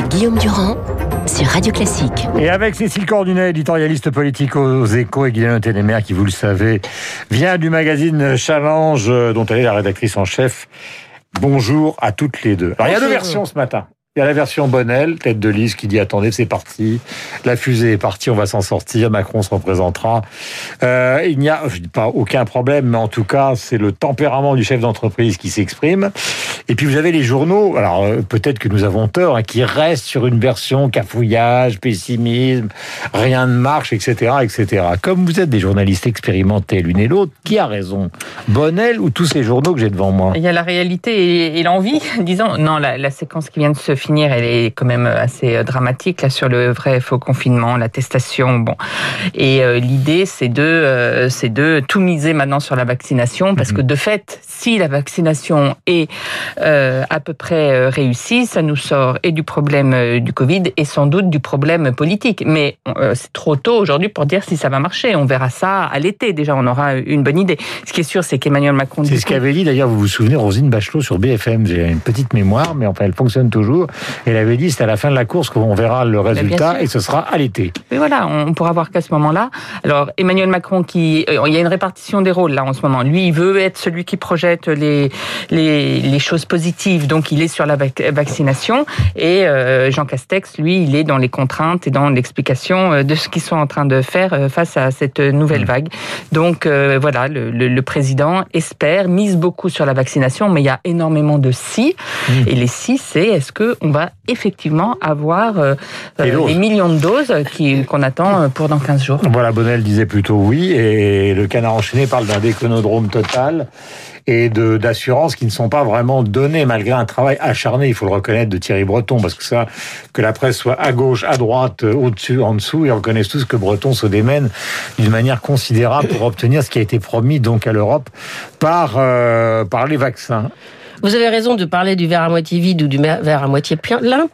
avec Guillaume Durand sur Radio Classique. Et avec Cécile Cordunet, éditorialiste politique aux échos, et Guylaine Ténémer, qui, vous le savez, vient du magazine Challenge, dont elle est la rédactrice en chef. Bonjour à toutes les deux. Alors, il y a deux versions ce matin. Il y a la version Bonnel, tête de liste, qui dit attendez, c'est parti, la fusée est partie, on va s'en sortir, Macron se représentera. Euh, il n'y a, je dis pas aucun problème, mais en tout cas, c'est le tempérament du chef d'entreprise qui s'exprime. Et puis vous avez les journaux, alors euh, peut-être que nous avons tort, hein, qui restent sur une version cafouillage, pessimisme, rien ne marche, etc., etc. Comme vous êtes des journalistes expérimentés l'une et l'autre, qui a raison? Bonnel ou tous ces journaux que j'ai devant moi? Il y a la réalité et, l'envie, disons. Non, la, la séquence qui vient de se finir, elle est quand même assez euh, dramatique là sur le vrai faux confinement, l'attestation. Bon, et euh, l'idée c'est de euh, c'est de tout miser maintenant sur la vaccination parce que de fait, si la vaccination est à peu près réussie, ça nous sort et du problème du Covid et sans doute du problème politique. Mais c'est trop tôt aujourd'hui pour dire si ça va marcher. On verra ça à l'été déjà. On aura une bonne idée. Ce qui est sûr, c'est qu'Emmanuel Macron. C'est ce qu'avait dit d'ailleurs. Vous vous souvenez, Rosine Bachelot sur BFM. J'ai une petite mémoire, mais enfin, elle fonctionne toujours. Elle avait dit c'est à la fin de la course qu'on verra le résultat et ce sera à l'été. Mais voilà, on pourra voir qu'à ce moment-là. Alors Emmanuel Macron, qui euh, il y a une répartition des rôles là en ce moment. Lui, il veut être celui qui projette les les, les choses positives, donc il est sur la vaccination. Et euh, Jean Castex, lui, il est dans les contraintes et dans l'explication euh, de ce qu'ils sont en train de faire face à cette nouvelle mmh. vague. Donc voilà, le, le, président espère, mise beaucoup sur la vaccination, mais il y a énormément de si. Mmh. Et les si, c'est est-ce que on va effectivement avoir euh, euh, des millions de doses qu'on attend euh, pour dans 15 jours? Voilà, Bonnel disait plutôt oui, et le canard enchaîné parle d'un déconodrome total et d'assurances qui ne sont pas vraiment données malgré un travail acharné, il faut le reconnaître, de Thierry Breton, parce que ça, que la presse soit à gauche, à droite, au-dessus, en dessous, ils reconnaissent tous que Breton se démène d'une manière considérable pour obtenir ce qui a été promis donc à l'Europe par, par les vaccins. Vous avez raison de parler du verre à moitié vide ou du verre à moitié plein.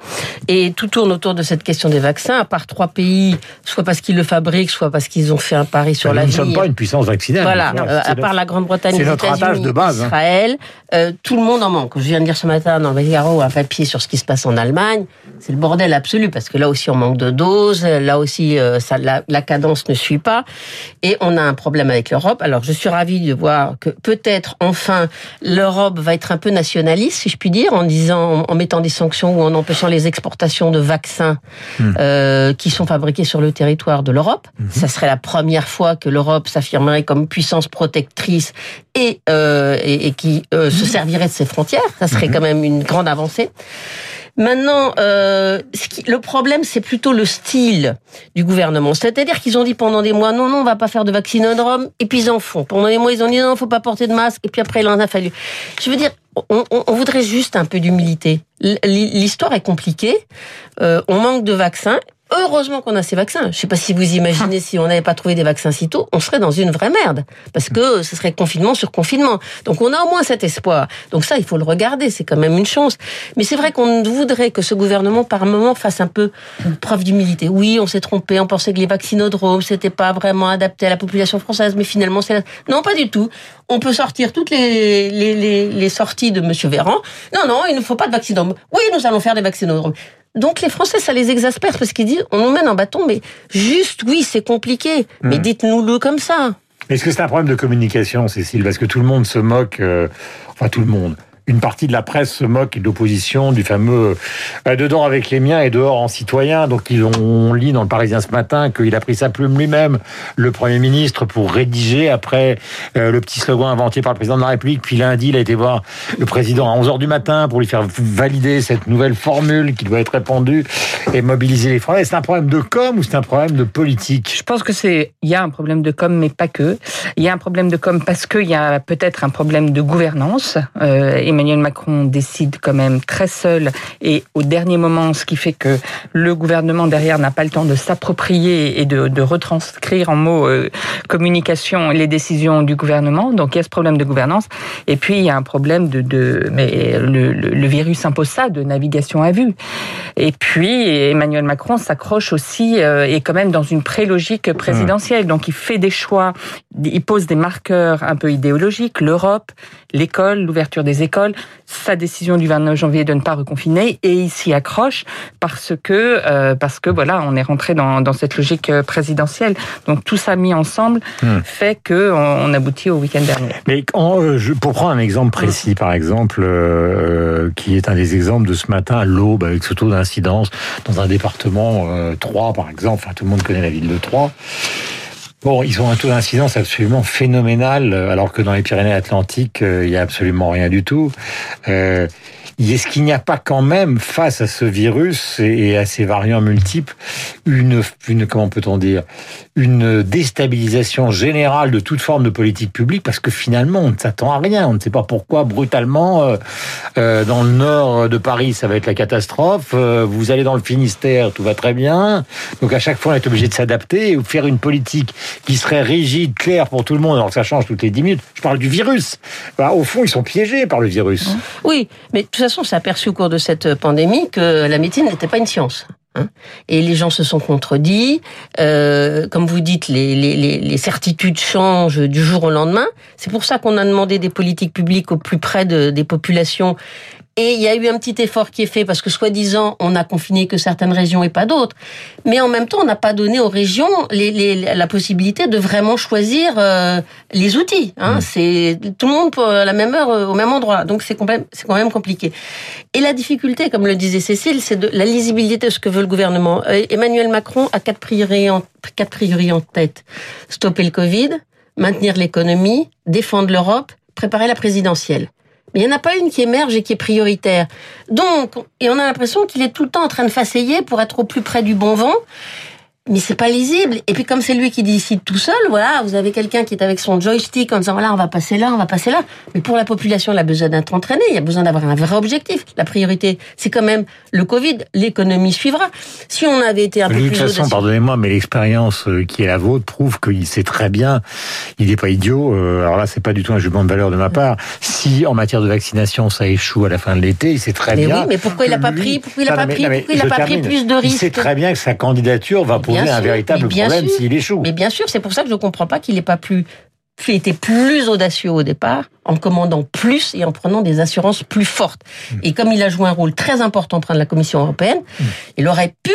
Et tout tourne autour de cette question des vaccins, à part trois pays, soit parce qu'ils le fabriquent, soit parce qu'ils ont fait un pari sur la Nous ne sommes pas une puissance vaccinale. Voilà, euh, à part la Grande-Bretagne, les États-Unis, de base, hein. Israël, euh, tout le monde en manque. Je viens de dire ce matin dans le Figaro un papier sur ce qui se passe en Allemagne. C'est le bordel absolu parce que là aussi on manque de doses, là aussi euh, ça, la, la cadence ne suit pas et on a un problème avec l'Europe. Alors je suis ravie de voir que peut-être enfin l'Europe va être un peu nationaliste, si je puis dire, en disant, en mettant des sanctions ou en empêchant les exportations de vaccins hmm. euh, qui sont fabriqués sur le territoire de l'Europe. Hmm. Ça serait la première fois que l'Europe s'affirmerait comme puissance protectrice et, euh, et, qui euh, se hmm. servirait de ses frontières. Ça serait quand même une grande avancée. Maintenant, euh, le problème, c'est plutôt le style du gouvernement. C'est-à-dire qu'ils ont dit pendant des mois, non, non, on va pas faire de vaccinodrome, et puis ils en font. Pendant des mois, ils ont dit, non, faut pas porter de masque, et puis après, il en a fallu. Je veux dire, on, on, voudrait juste un peu d'humilité. L'histoire est compliquée, euh, on manque de vaccins, Heureusement qu'on a ces vaccins. Je ne sais pas si vous imaginez si on n'avait pas trouvé des vaccins si tôt, on serait dans une vraie merde parce que ce serait confinement sur confinement. Donc on a au moins cet espoir. Donc ça, il faut le regarder, c'est quand même une chance. Mais c'est vrai qu'on voudrait que ce gouvernement par moment fasse un peu preuve d'humilité. Oui, on s'est trompé, on pensait que les vaccinodromes c'était pas vraiment adapté à la population française, mais finalement c'est non pas du tout. On peut sortir toutes les, les, les, les sorties de Monsieur Véran. Non, non, il ne faut pas de vaccinodrome. Oui, nous allons faire des vaccinodromes. Donc les Français, ça les exaspère parce qu'ils disent on nous mène en bâton, mais juste, oui, c'est compliqué, mais hmm. dites-nous-le comme ça. Est-ce que c'est un problème de communication, Cécile? Parce que tout le monde se moque, euh, enfin tout le monde, une partie de la presse se moque de l'opposition, du fameux euh, dedans avec les miens et dehors en citoyen. Donc ils ont, lit dans le Parisien ce matin qu'il a pris sa plume lui-même, le Premier ministre, pour rédiger après euh, le petit slogan inventé par le président de la République. Puis lundi, il a été voir le président à 11h du matin pour lui faire valider cette nouvelle formule qui doit être répandue et mobiliser les Français. C'est un problème de com ou c'est un problème de politique? Je pense que c'est il y a un problème de com, mais pas que. Il y a un problème de com parce qu'il y a peut-être un problème de gouvernance. Euh, Emmanuel Macron décide quand même très seul et au dernier moment, ce qui fait que le gouvernement derrière n'a pas le temps de s'approprier et de, retranscrire en mots euh, communication les décisions du gouvernement. Donc il y a ce problème de gouvernance. Et puis il y a un problème de, de mais le, le, virus impose ça, de navigation à vue. Et puis Emmanuel Macron s'accroche aussi euh, et quand même dans une prélogique présidentielle. Donc il fait des choix, il pose des marqueurs un peu idéologiques, l'Europe, l'école, l'ouverture des écoles sa décision du 29 janvier de ne pas reconfiner, et il s'y accroche parce que euh, parce que voilà, on est rentré dans, dans cette logique euh, présidentielle. Donc tout ça mis ensemble Hmm. fait que on, on aboutit au week-end dernier. Mais euh, pour prendre un exemple précis, par exemple, euh, qui est un des exemples de ce matin à l'aube, avec ce taux d'incidence dans un département euh, 3, par exemple, enfin tout le monde connaît la ville de Troyes. Bon, ils ont un taux d'incidence absolument phénoménal, euh, alors que dans les Pyrénées-Atlantiques, euh, il y a absolument rien du tout. Euh, est-ce qu'il n'y a pas quand même, face à ce virus et à ces variants multiples, une, une comment peut-on dire, une déstabilisation générale de toute forme de politique publique parce que finalement on ne s'attend à rien, on ne sait pas pourquoi brutalement euh, euh, dans le nord de Paris ça va être la catastrophe, euh, vous allez dans le Finistère tout va très bien, donc à chaque fois on est obligé de s'adapter et faire une politique qui serait rigide, claire pour tout le monde alors que ça change toutes les 10 minutes. Je parle du virus. Bah, au fond ils sont piégés par le virus. Oui, mais de toute façon, on s'est aperçu au cours de cette pandémie que la médecine n'était pas une science. hein. Et les gens se sont contredits. Euh, comme vous dites, les, les, certitudes changent du jour au lendemain. C'est pour ça qu'on a demandé des politiques publiques au plus près de, des populations. Et il y a eu un petit effort qui est fait parce que soi-disant on a confiné que certaines régions et pas d'autres. Mais en même temps, on n'a pas donné aux régions les, les, la possibilité de vraiment choisir euh, les outils. Hein. C'est tout le monde pour la même heure euh, au même endroit. Donc c'est quand même c'est quand même compliqué. Et la difficulté, comme le disait Cécile, c'est de la lisibilité de ce que veut le gouvernement. Emmanuel Macron a quatre priorités en, quatre priorités en tête stopper le Covid, maintenir l'économie, défendre l'Europe, préparer la présidentielle. Il n'y en a pas une qui émerge et qui est prioritaire. Donc, et on a l'impression qu'il est tout le temps en train de façayer pour être au plus près du bon vent. Mais c'est pas lisible. Et puis comme c'est lui qui décide tout seul, voilà, vous avez quelqu'un qui est avec son joystick en disant voilà, on va passer là, on va passer là. Mais pour la population, elle a besoin d'être entraînée, il y a besoin d'avoir un vrai objectif. La priorité, c'est quand même le Covid. L'économie suivra. Si on avait été un De peu toute plus façon, audacieux- pardonnez-moi, mais l'expérience euh, qui est la vôtre prouve qu'il sait très bien, il n'est pas idiot. euh, Alors là, c'est pas du tout un jugement de valeur de ma part. Si en matière de vaccination, ça échoue à la fin de l'été, il sait très Mais bien. oui, mais pourquoi il a que pas pris- pourquoi il a pas mais- pris- mais pourquoi il a pas pris plus de Il sait risques très bien que sa candidature va poser Bien un sûr, véritable problème s'il échoue. Mais bien sûr, c'est pour ça que je ne comprends pas qu'il n'ait pas plus plus audacieux au départ, en commandant plus et en prenant des assurances plus fortes. Mm. Et comme il a joué un rôle très important auprès de la Commission européenne, il aurait pu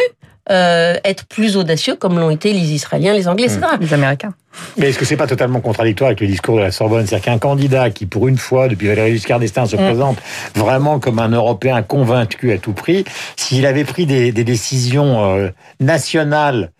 euh, être plus audacieux comme l'ont été les Israéliens, les Anglais, etc. Les Américains. Mais est-ce que c'est pas totalement contradictoire avec le discours de la Sorbonne? C'est-à-dire qu'un candidat qui, pour une fois, depuis Valéry Giscard d'Estaing, se Mm. présente vraiment comme un Européen convaincu à tout prix, s'il avait pris des, des décisions euh, nationales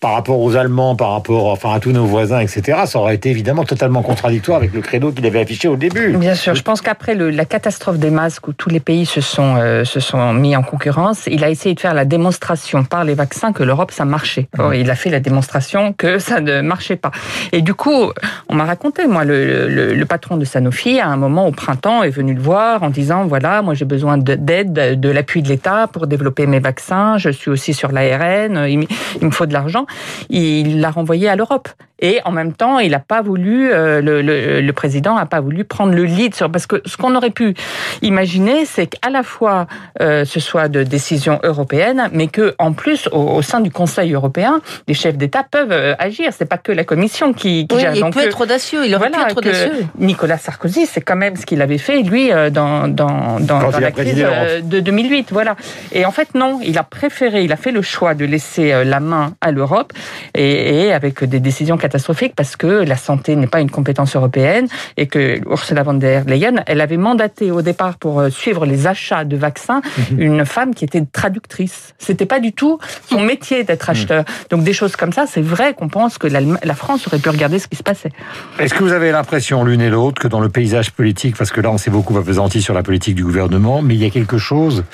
par rapport aux Allemands, par rapport enfin à tous nos voisins, etc., ça aurait été évidemment totalement contradictoire avec le credo qu'il avait affiché au début. Bien sûr, je pense qu'après la catastrophe des masques où tous les pays se sont, euh, se sont mis en concurrence, il a essayé de faire la démonstration par les vaccins que l'Europe, ça marchait. Or, il a fait la démonstration que ça ne marchait pas. Et du coup, on m'a raconté, moi, le, le- le patron de Sanofi, à un moment au printemps, est venu le voir en disant, voilà, moi j'ai besoin de- d'aide, de, l'appui de l'État pour développer mes vaccins, je suis aussi sur l'ARN, il, il me faut de l'argent. Il l'a renvoyé à l'Europe. Et en même temps, il n'a pas voulu, euh, le, le, le président n'a pas voulu prendre le lead sur parce que ce qu'on aurait pu imaginer, c'est qu'à la fois euh, ce soit de décision européenne, mais que en plus au, au sein du Conseil européen, les chefs d'État peuvent euh, agir. C'est pas que la Commission qui, qui Oui, gère. il Donc, peut euh, être audacieux, il aurait voilà, pu être audacieux. Nicolas Sarkozy, c'est quand même ce qu'il avait fait, lui, euh, dans, dans, dans, dans la crise euh, de 2008. Voilà. Et en fait, non, il a préféré, il a fait le choix de laisser euh, la main à l'Europe et, et avec des décisions catastrophiques parce que la santé n'est pas une compétence européenne et que Ursula von der Leyen, elle avait mandaté au départ pour euh, suivre les achats de vaccins Mhm. une femme qui était traductrice. C'était pas du tout son métier d'être acheteur. Donc des choses comme ça, c'est vrai qu'on pense que la France aurait pu regarder ce qui se passait. Est-ce que vous avez l'impression, l'une et l'autre, que dans le paysage politique, parce que là on s'est beaucoup appesanti sur la politique du gouvernement, mais il y a quelque chose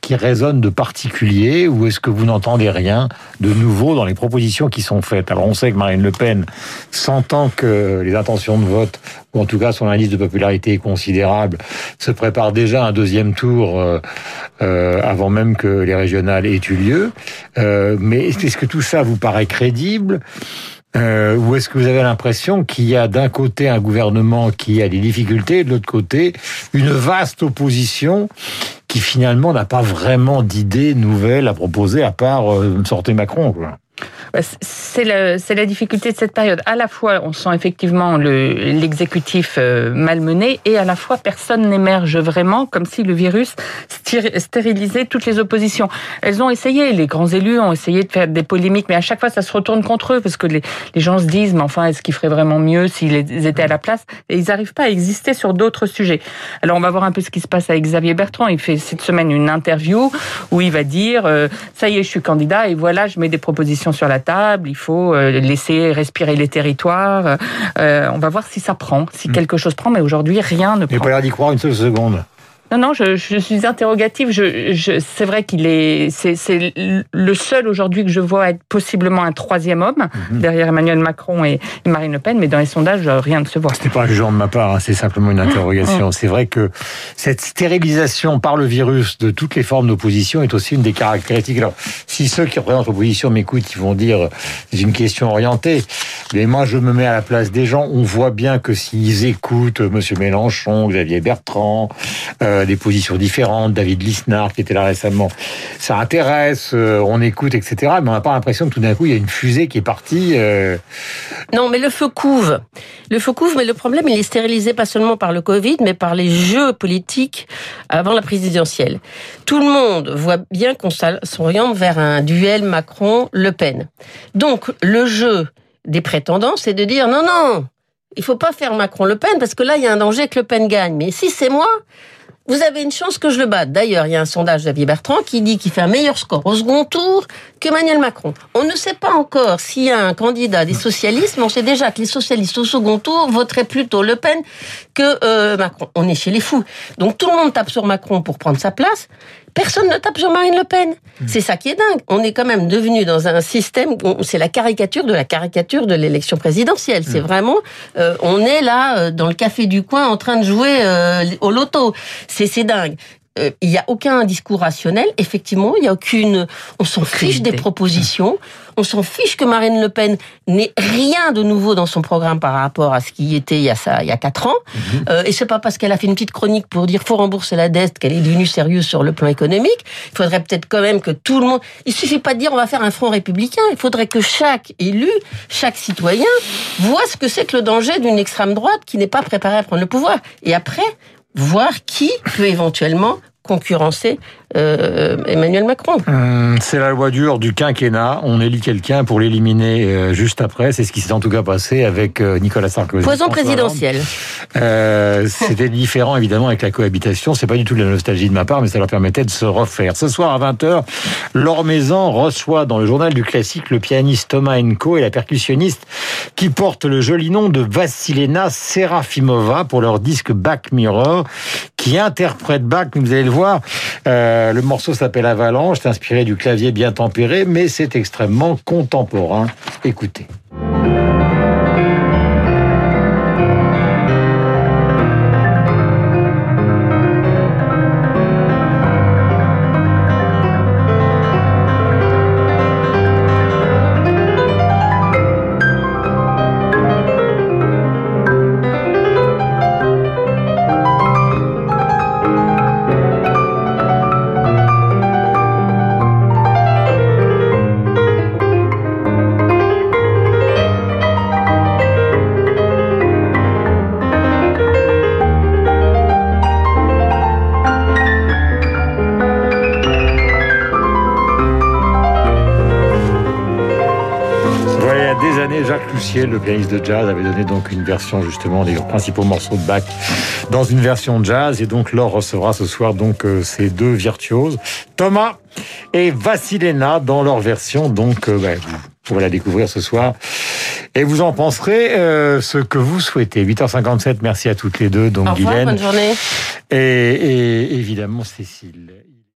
qui résonne de particulier, ou est-ce que vous n'entendez rien de nouveau dans les propositions qui sont faites? Alors on sait que Marine Le Pen, sentant que les intentions de vote, ou en tout cas son indice de popularité est considérable, se prépare déjà un deuxième tour euh, euh, avant même que les régionales aient eu lieu. Euh, mais est-ce que tout ça vous paraît crédible? Euh, ou est-ce que vous avez l'impression qu'il y a d'un côté un gouvernement qui a des difficultés, et de l'autre côté une vaste opposition qui finalement n'a pas vraiment d'idées nouvelles à proposer à part euh, sortez Macron quoi? C'est la, difficulté de cette période. À la fois, on sent effectivement l'exécutif euh, malmené et à la fois, personne n'émerge vraiment, comme si le virus stérilisait toutes les oppositions. Elles ont essayé, les grands élus ont essayé de faire des polémiques, mais à chaque fois, ça se retourne contre eux parce que les, les gens se disent, mais enfin, est-ce qu'ils feraient vraiment mieux s'ils étaient à la place? Et ils n'arrivent pas à exister sur d'autres sujets. Alors, on va voir un peu ce qui se passe avec Xavier Bertrand. Il fait cette semaine une interview où il va dire, euh, ça y est, je suis candidat et voilà, je mets des propositions sur la table, il faut euh, laisser respirer les territoires. Euh, on va voir si ça prend, si hmm. quelque chose prend, mais aujourd'hui, rien ne prend. Il pas l'air d'y croire une seule seconde. Non, non, je, je suis interrogative. Je, je, c'est vrai qu'il est, c'est, le seul aujourd'hui que je vois être possiblement un troisième homme mhm. derrière Emmanuel Macron et, Marine Le Pen, mais dans les sondages, rien ne se voit. C'était pas un jugement de ma part, hein, c'est simplement une interrogation. C'est vrai que cette stérilisation par le virus de toutes les formes d'opposition est aussi une des caractéristiques. Alors, si ceux qui représentent l'opposition m'écoutent, ils vont dire c'est une question orientée. Mais moi, je me mets à la place des gens. On voit bien que s'ils écoutent Monsieur Mélenchon, Xavier Bertrand. Euh, des positions différentes, David Lisnard qui était là récemment. Ça intéresse, euh, on écoute, etc. Mais on n'a pas l'impression que tout d'un coup, il y a une fusée qui est partie. Euh. Non, mais le feu couve. Le feu couve, mais le problème, il est stérilisé pas seulement par le Covid, mais par les jeux politiques avant la présidentielle. Tout le monde voit bien qu'on s'oriente vers un duel Macron-Le Pen. Donc, le jeu des prétendants, c'est de dire non, non, il faut pas faire Macron-Le Pen parce que là, il y a un danger que Le Pen gagne. Mais si c'est moi, vous avez une chance que je le batte. D'ailleurs, il y a un sondage d'Avier Bertrand qui dit qu'il fait un meilleur score au second tour qu'Emmanuel Macron. On ne sait pas encore s'il y a un candidat des socialistes, mais on sait déjà que les socialistes au second tour voteraient plutôt Le Pen que euh, Macron. On est chez les fous. Donc tout le monde tape sur Macron pour prendre sa place. Personne ne tape sur Marine Le Pen. Hmm. C'est ça qui est dingue. On est quand même devenu dans un système, c'est la caricature de la caricature de l'élection présidentielle. C'est hmm. vraiment, euh, on est là euh, dans le café du coin en train de jouer euh, au loto. C'est dingue. Euh, il n'y a aucun discours rationnel. Effectivement, il n'y a aucune. On s'en fiche des propositions. On s'en fiche que Marine Le Pen n'ait rien de nouveau dans son programme par rapport à ce qui était il y a ça, il y a quatre ans. Mhm. Euh, et c'est pas parce qu'elle a fait une petite chronique pour dire faut rembourser la dette qu'elle est devenue sérieuse sur le plan économique. Il faudrait peut-être quand même que tout le monde. Il suffit pas de dire on va faire un front républicain. Il faudrait que chaque élu, chaque citoyen voit ce que c'est que le danger d'une extrême droite qui n'est pas préparée à prendre le pouvoir. Et après, voir qui peut éventuellement concurrencer euh, Emmanuel Macron. Hum, c'est la loi dure du quinquennat. On élit quelqu'un pour l'éliminer euh, juste après. C'est ce qui s'est en tout cas passé avec euh, Nicolas Sarkozy. Poison présidentiel. C'était différent évidemment avec la cohabitation. C'est pas du tout de la nostalgie de ma part, mais ça leur permettait de se refaire. Ce soir à 20h, Laure Maison reçoit dans le journal du classique le pianiste Thomas Enko et la percussionniste qui porte le joli nom de Vassilena Serafimova pour leur disque Back Mirror qui interprète Bach, vous allez le Euh, le morceau s'appelle Avalanche, c'est inspiré du clavier bien tempéré, mais c'est extrêmement contemporain. Écoutez. Le pianiste de jazz, avait donné donc une version justement des principaux morceaux de Bach dans une version jazz. Et donc Laure recevra ce soir donc euh, ces deux virtuoses, Thomas et Vassilena, dans leur version. Donc euh, ben, vous pourrez la découvrir ce soir. Et vous en penserez euh, ce que vous souhaitez. 8h57, merci à toutes les deux. Donc Au revoir, bonne journée. Et, et évidemment Cécile.